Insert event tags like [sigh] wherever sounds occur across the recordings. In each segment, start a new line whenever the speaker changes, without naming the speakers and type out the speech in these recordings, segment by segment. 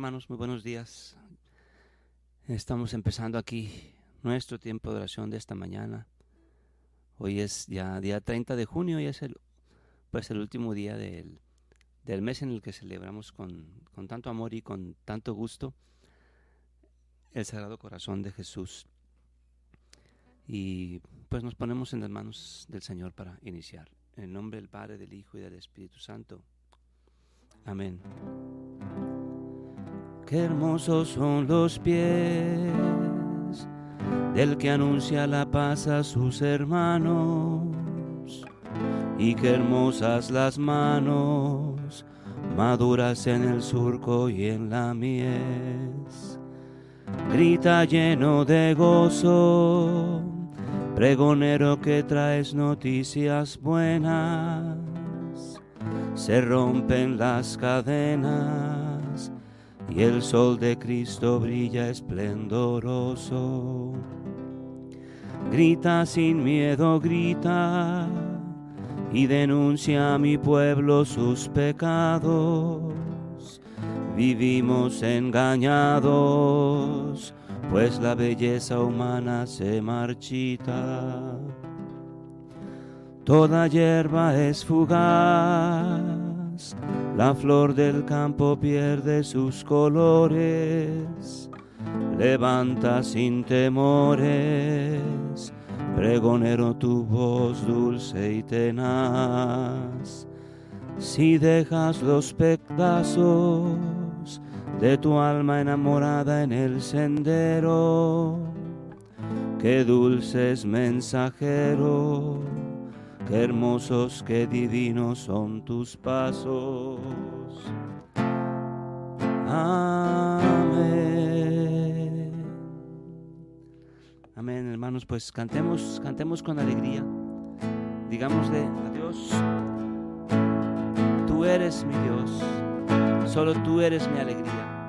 Hermanos, muy buenos días. Estamos empezando aquí nuestro tiempo de oración de esta mañana. Hoy es ya día 30 de junio y es el, pues el último día del, del mes en el que celebramos con, con tanto amor y con tanto gusto el Sagrado Corazón de Jesús. Y pues nos ponemos en las manos del Señor para iniciar. En el nombre del Padre, del Hijo y del Espíritu Santo. Amén. Qué hermosos son los pies del que anuncia la paz a sus hermanos. Y qué hermosas las manos, maduras en el surco y en la mies. Grita lleno de gozo, pregonero que traes noticias buenas. Se rompen las cadenas y el sol de Cristo brilla esplendoroso. Grita sin miedo, grita y denuncia a mi pueblo sus pecados. Vivimos engañados, pues la belleza humana se marchita. Toda hierba es fugaz, la flor del campo pierde sus colores. Levanta sin temores, pregonero tu voz dulce y tenaz. Si dejas los pedazos de tu alma enamorada en el sendero, qué dulces mensajeros Hermosos, qué divinos son tus pasos. Amén. Amén, hermanos, pues cantemos, cantemos con alegría. Digámosle a Dios, tú eres mi Dios, solo tú eres mi alegría.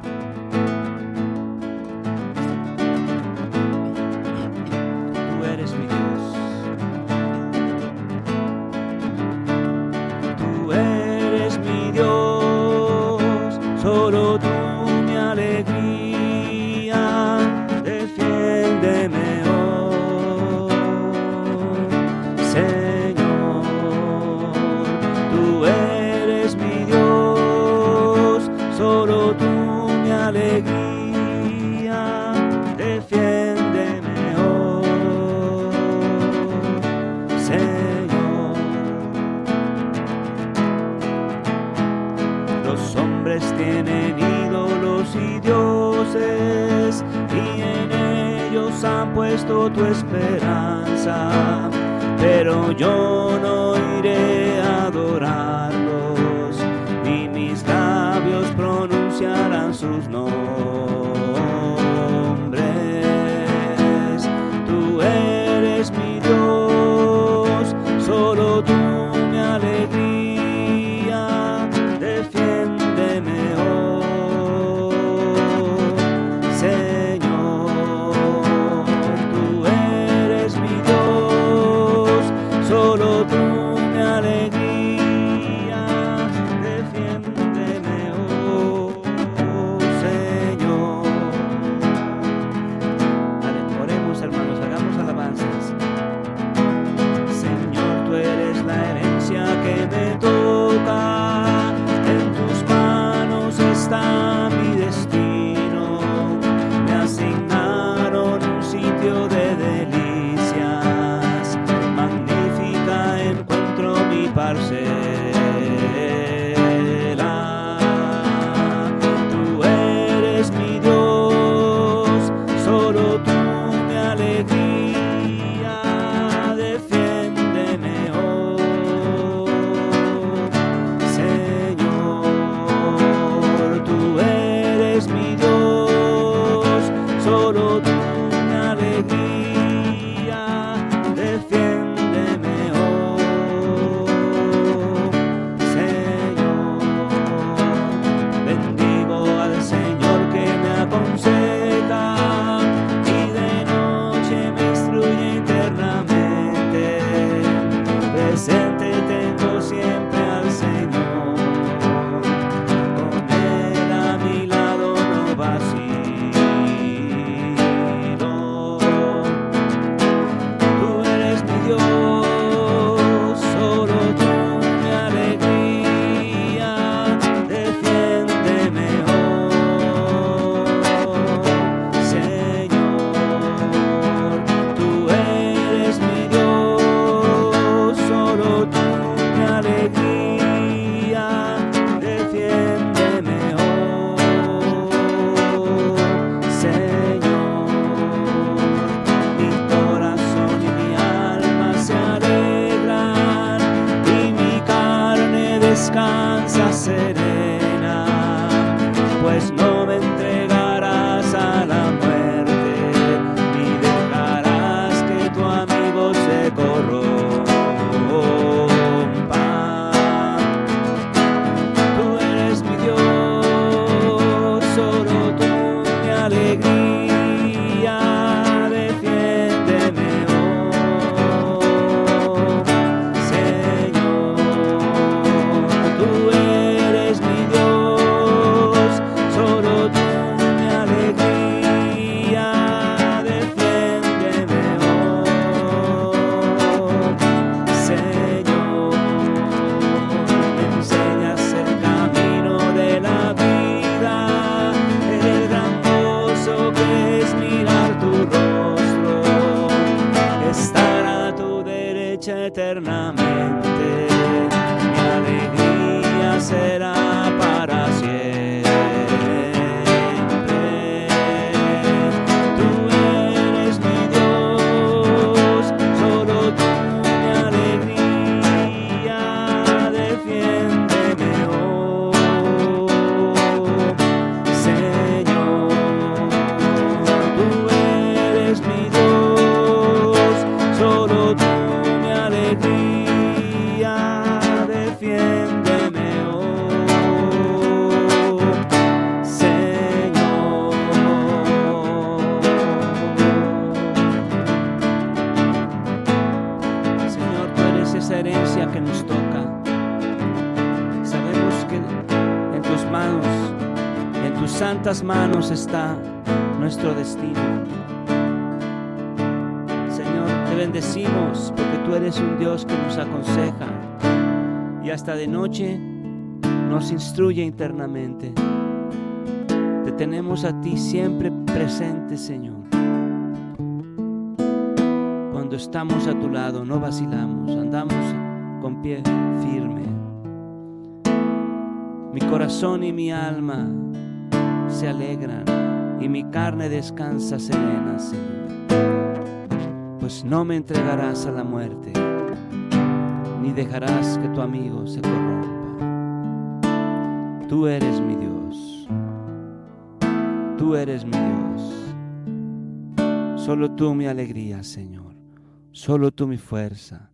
Hasta de noche nos instruye internamente. Te tenemos a ti siempre presente, Señor. Cuando estamos a tu lado, no vacilamos, andamos con pie firme. Mi corazón y mi alma se alegran y mi carne descansa serena, Señor. Pues no me entregarás a la muerte, ni dejarás que tu amigo se corrompa. Tú eres mi Dios, tú eres mi Dios. Solo tú mi alegría, Señor. Solo tú mi fuerza,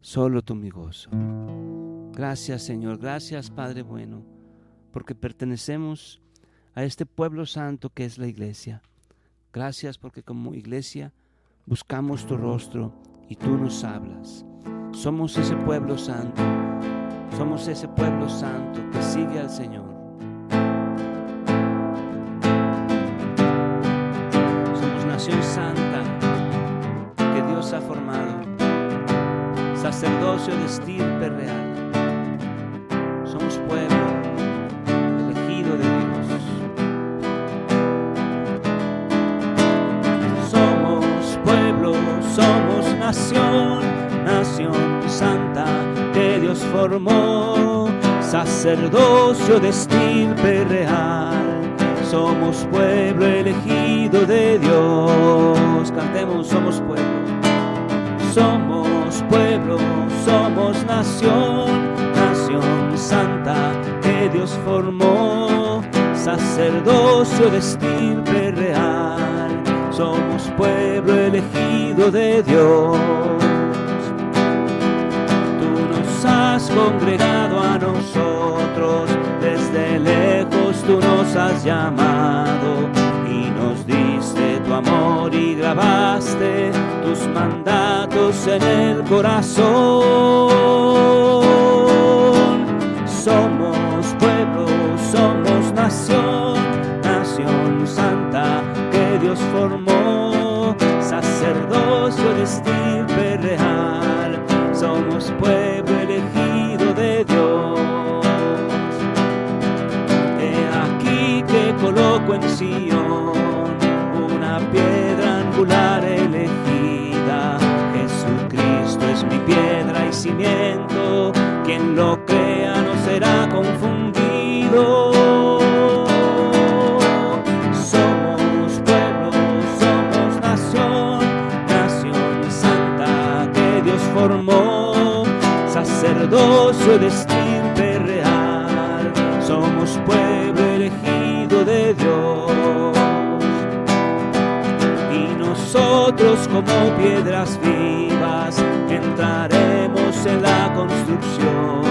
solo tú mi gozo. Gracias, Señor. Gracias, Padre bueno, porque pertenecemos a este pueblo santo que es la iglesia. Gracias porque como iglesia buscamos tu rostro y tú nos hablas. Somos ese pueblo santo. Somos ese pueblo santo que sigue al Señor. Somos nación santa que Dios ha formado. Sacerdocio de estirpe real. Dios formó, sacerdocio de estirpe real. Somos pueblo elegido de Dios. Cantemos, somos pueblo. Somos pueblo, somos nación, nación santa que Dios formó, sacerdocio de estirpe real. Somos pueblo elegido de Dios. Congregado a nosotros, desde lejos tú nos has llamado y nos diste tu amor y grabaste tus mandatos en el corazón. Somos pueblo, somos nación, nación santa que Dios formó. Sacerdocio de estirpe real, somos pueblo en Sion una piedra angular elegida, Jesucristo es mi piedra y cimiento quien lo crea no será confundido. Somos pueblo, como piedras vivas entraremos en la construcción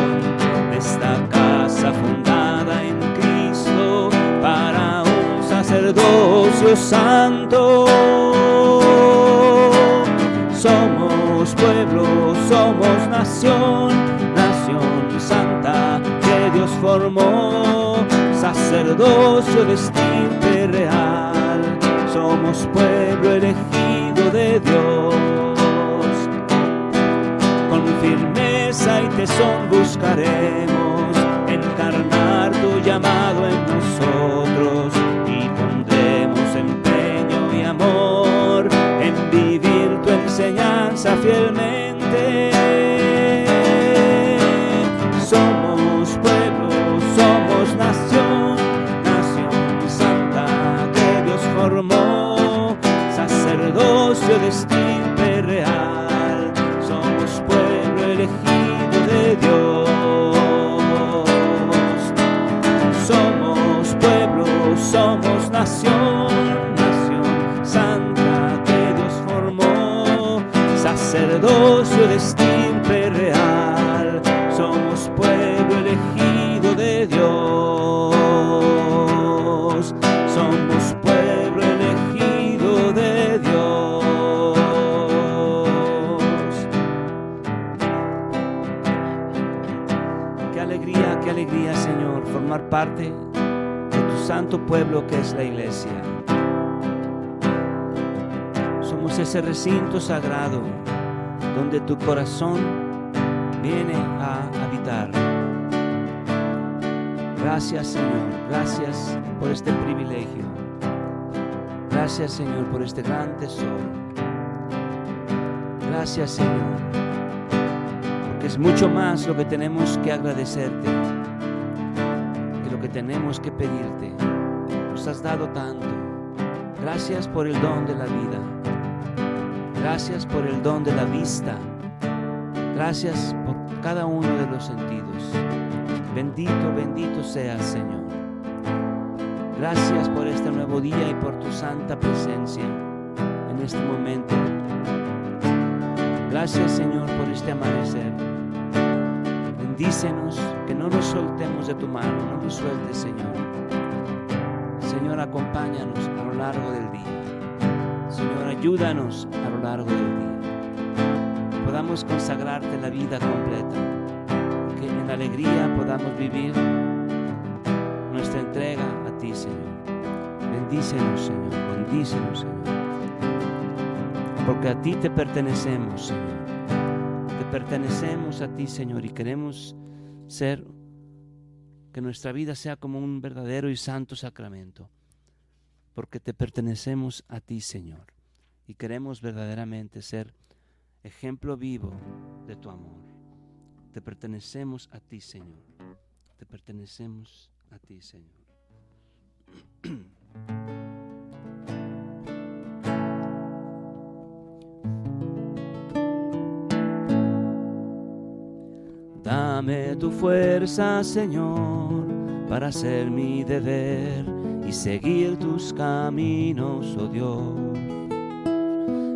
de esta casa fundada en Cristo para un sacerdocio santo. Somos pueblo, somos nación, nación santa que Dios formó, sacerdocio de estirpe real. Somos pueblo parte de tu santo pueblo que es la iglesia. Somos ese recinto sagrado donde tu corazón viene a habitar. Gracias, Señor, gracias por este privilegio. Gracias, Señor, por este gran tesoro. Gracias, Señor, porque es mucho más lo que tenemos que agradecerte tenemos que pedirte. Nos has dado tanto. Gracias por el don de la vida. Gracias por el don de la vista. Gracias por cada uno de los sentidos. Bendito, bendito seas, Señor. Gracias por este nuevo día y por tu santa presencia en este momento. Gracias, Señor, por este amanecer. Bendícenos, que no nos soltemos de tu mano, no nos sueltes, Señor. Señor, acompáñanos a lo largo del día. Señor, ayúdanos a lo largo del día. Podamos consagrarte la vida completa. Que en alegría podamos vivir nuestra entrega a ti, Señor. Bendícenos, Señor. Bendícenos, Señor. Porque a ti te pertenecemos, Señor. Te pertenecemos a ti, Señor, y queremos ser, que nuestra vida sea como un verdadero y santo sacramento. Porque te pertenecemos a ti, Señor. Y queremos verdaderamente ser ejemplo vivo de tu amor. Te pertenecemos a ti, Señor. Te pertenecemos a ti, Señor. [clears throat] Dame tu fuerza, Señor, para hacer mi deber y seguir tus caminos, oh Dios.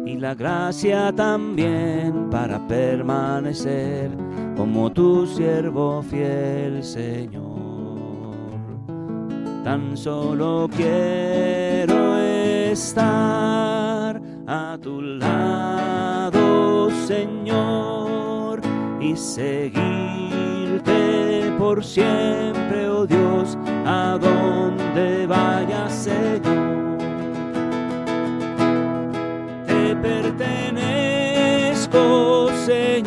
Y la gracia también para permanecer como tu siervo fiel, Señor. Tan solo quiero estar a tu lado, Señor, y seguirte por siempre, oh Dios, a donde vayas, Señor. Te pertenezco, Señor,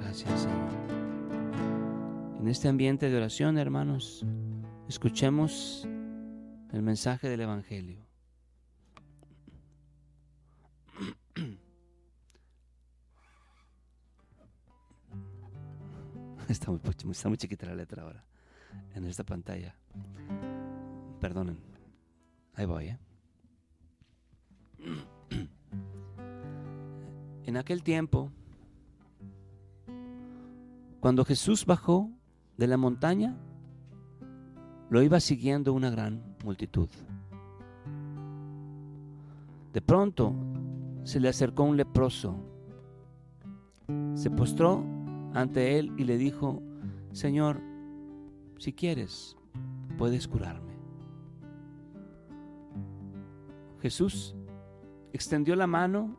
Gracias, Señor. En este ambiente de oración, hermanos, escuchemos el mensaje del Evangelio. [clears throat] Está muy, está muy chiquita la letra ahora en esta pantalla. Perdonen. Ahí voy, ¿eh? [clears throat] En aquel tiempo, cuando Jesús bajó de la montaña, lo iba siguiendo una gran multitud. De pronto se le acercó un leproso, se postró ante él y le dijo, Señor, si quieres, puedes curarme. Jesús extendió la mano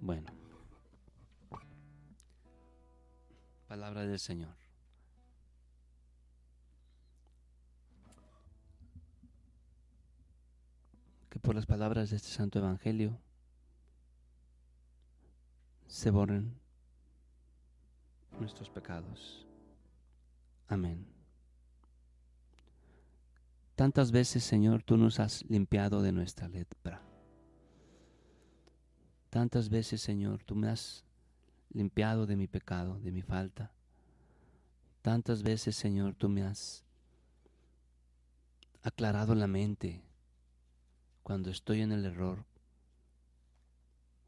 Bueno. Palabra del Señor. Que por las palabras de este santo evangelio se borren nuestros pecados. Amén. Tantas veces, Señor, tú nos has limpiado de nuestra lepra. Tantas veces, Señor, tú me has limpiado de mi pecado, de mi falta. Tantas veces, Señor, tú me has aclarado la mente cuando estoy en el error,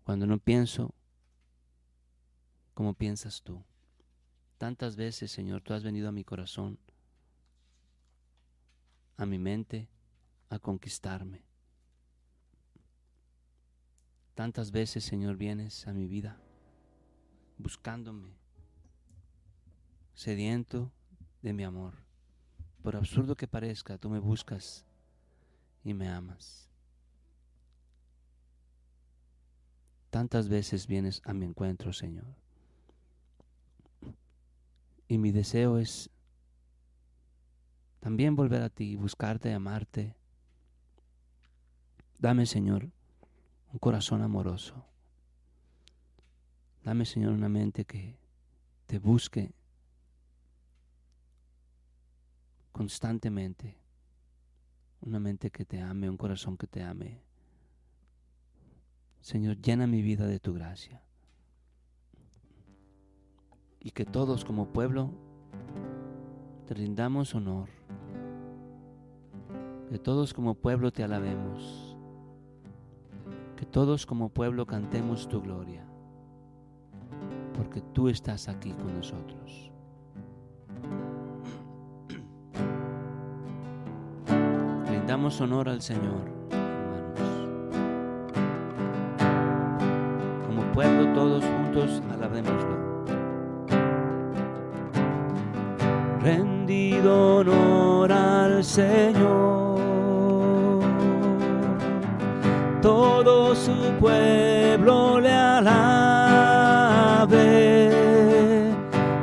cuando no pienso como piensas tú. Tantas veces, Señor, tú has venido a mi corazón, a mi mente, a conquistarme. Tantas veces, Señor, vienes a mi vida buscándome, sediento de mi amor. Por absurdo que parezca, tú me buscas y me amas. Tantas veces vienes a mi encuentro, Señor. Y mi deseo es también volver a ti, buscarte, amarte. Dame, Señor, un corazón amoroso. Dame, Señor, una mente que te busque constantemente. Una mente que te ame, un corazón que te ame. Señor, llena mi vida de tu gracia. Y que todos como pueblo te rindamos honor. Que todos como pueblo te alabemos. Que todos como pueblo cantemos tu gloria. Porque tú estás aquí con nosotros. Rindamos honor al Señor. pueblo todos juntos alabémoslo. Rendido honor al Señor, todo su pueblo le alabe,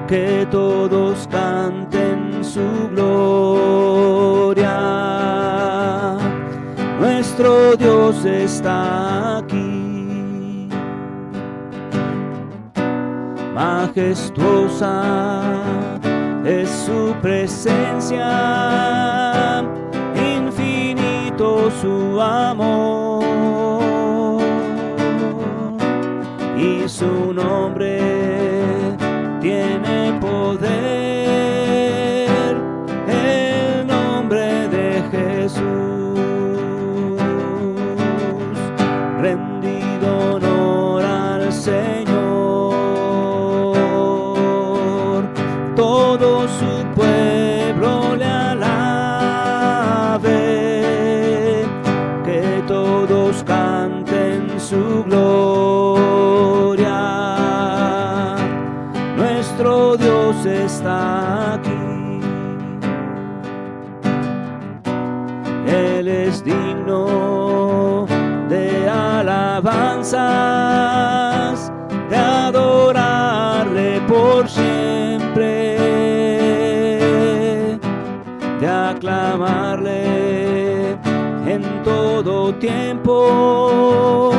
que todos canten su gloria. Nuestro Dios está aquí majestuosa es su presencia, infinito su amor su nombre. Tiene está aquí. Él es digno de alabanzas, de adorarle por siempre, de aclamarle en todo tiempo.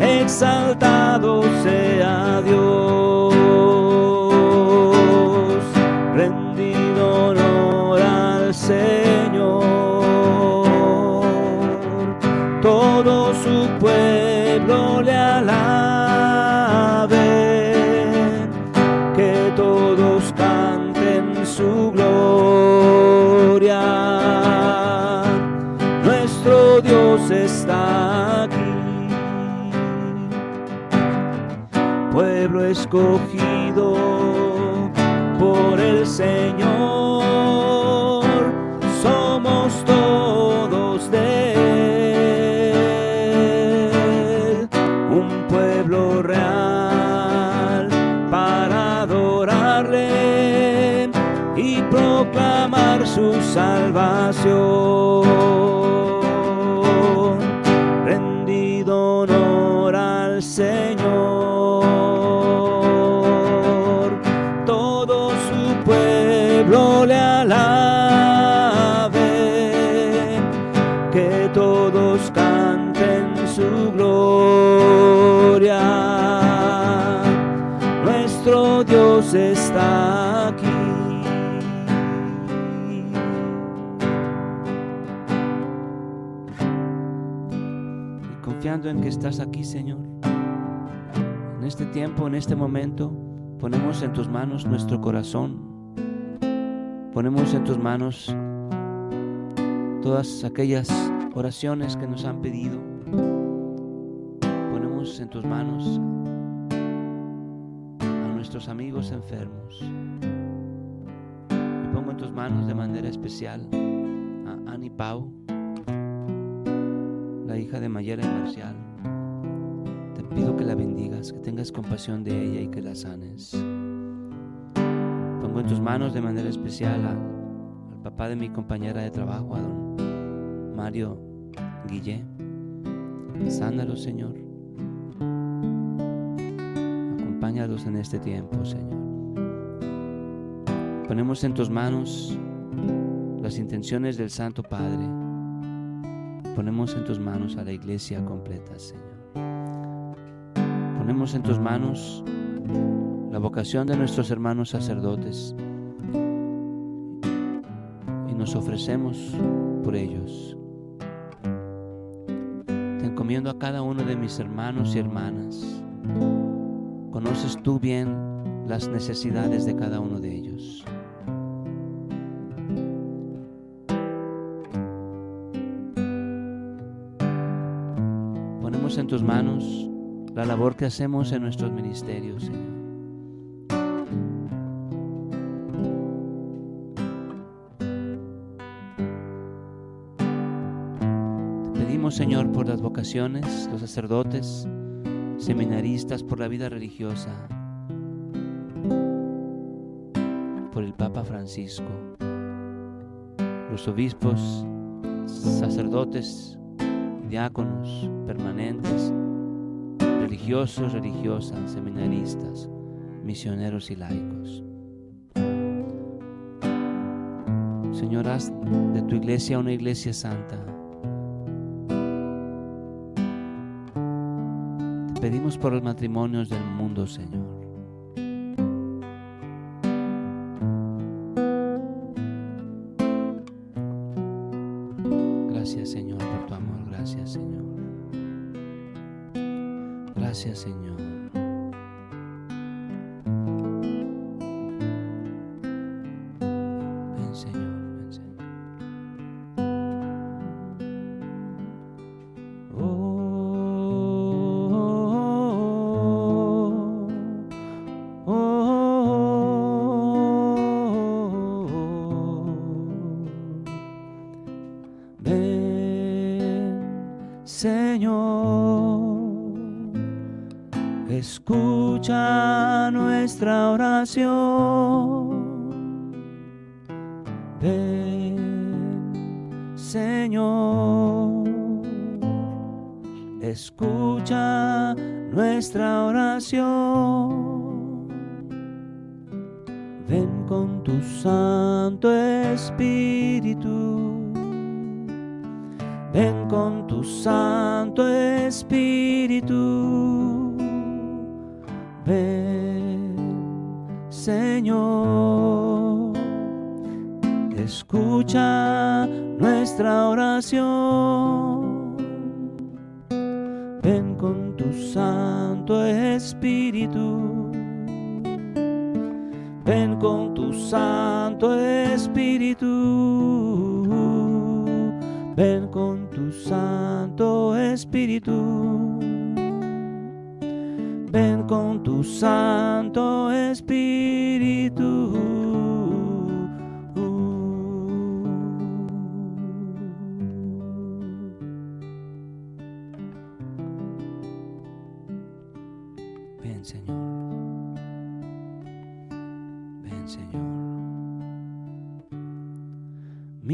Exaltado Señor. Todo su pueblo le alabe, que todos canten su gloria. Nuestro Dios está aquí, pueblo escogido salvación. Rendido honor al Señor, todo su pueblo le alabe, que todos canten su gloria. Nuestro Dios está en que estás aquí, Señor. En este tiempo, en este momento, ponemos en tus manos nuestro corazón. Ponemos en tus manos todas aquellas oraciones que nos han pedido. Ponemos en tus manos a nuestros amigos enfermos. Y pongo en tus manos de manera especial a Annie Pau hija de Mayera y Marcial. Te pido que la bendigas, que tengas compasión de ella y que la sanes. Pongo en tus manos de manera especial al papá de mi compañera de trabajo, a don Mario Guillé. Sánalos, Señor. Acompáñalos en este tiempo, Señor. Ponemos en tus manos las intenciones del Santo Padre. Ponemos en tus manos a la iglesia completa, Señor. Ponemos en tus manos la vocación de nuestros hermanos sacerdotes y nos ofrecemos por ellos. Te encomiendo a cada uno de mis hermanos y hermanas. Conoces tú bien las necesidades de cada uno de ellos. En tus manos la labor que hacemos en nuestros ministerios, Señor. Te pedimos, Señor, por las vocaciones, los sacerdotes, seminaristas, por la vida religiosa, por el Papa Francisco, los obispos, sacerdotes, diáconos permanentes, religiosos, religiosas, seminaristas, misioneros y laicos. Señor, haz de tu iglesia una iglesia santa. Te pedimos por los matrimonios del mundo, Señor. Gracias, Señor. Ven, Señor, escucha nuestra oración. Ven con tu Santo Espíritu. Ven con tu Santo Espíritu. Escucha nuestra oración. Ven con tu Santo Espíritu. Ven con tu Santo Espíritu. Ven con tu Santo Espíritu. Ven con tu Santo Espíritu.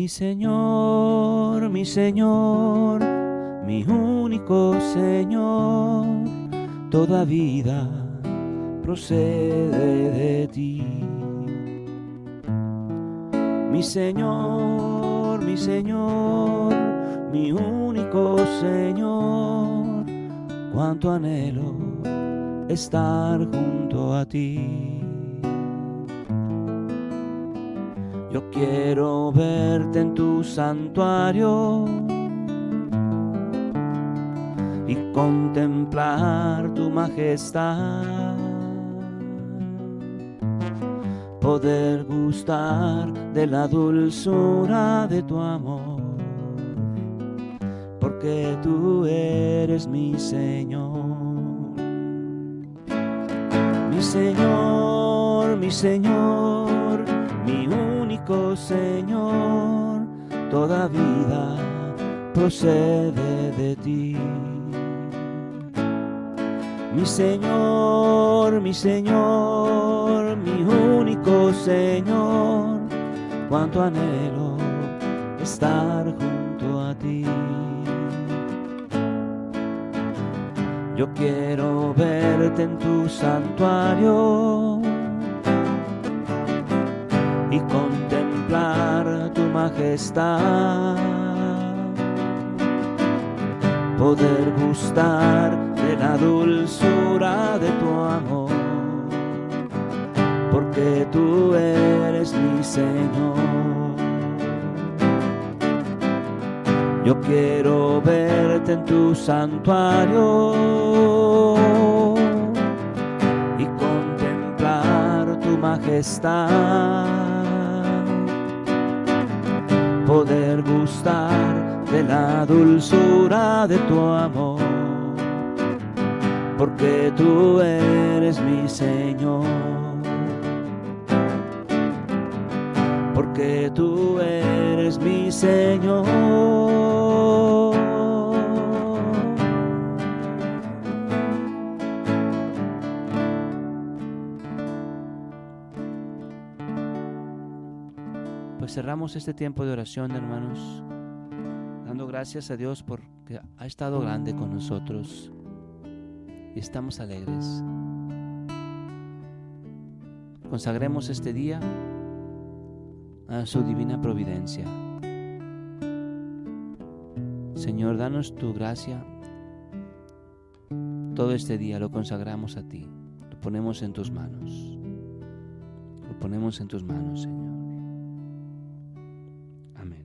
Mi Señor, mi Señor, mi único Señor, toda vida procede de ti. Mi Señor, mi Señor, mi único Señor, cuánto anhelo estar junto a ti. Yo quiero verte en tu santuario y contemplar tu majestad. Poder gustar de la dulzura de tu amor, porque tú eres mi Señor. Mi Señor, mi Señor, mi único Señor, toda vida procede de ti. Mi Señor, mi Señor, mi único Señor, cuánto anhelo estar junto a ti. Yo quiero verte en tu santuario majestad, poder gustar de la dulzura de tu amor, porque tú eres mi Señor. Yo quiero verte en tu santuario y contemplar tu majestad. Poder gustar de la dulzura de tu amor, porque tú eres mi Señor. Porque tú eres mi Señor. Cerramos este tiempo de oración, hermanos, dando gracias a Dios porque ha estado grande con nosotros y estamos alegres. Consagremos este día a su divina providencia. Señor, danos tu gracia. Todo este día lo consagramos a ti. Lo ponemos en tus manos. Lo ponemos en tus manos, Señor.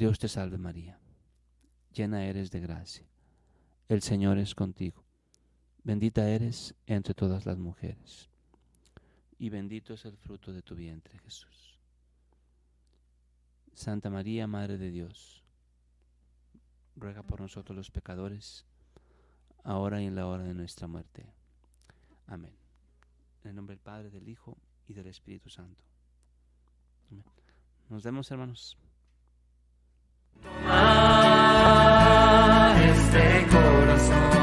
Dios te salve María, llena eres de gracia, el Señor es contigo, bendita eres entre todas las mujeres, y bendito es el fruto de tu vientre Jesús. Santa María, Madre de Dios, ruega por nosotros los pecadores, ahora y en la hora de nuestra muerte. Amén. En el nombre del Padre, del Hijo y del Espíritu Santo. Nos vemos, hermanos. Toma este corazón.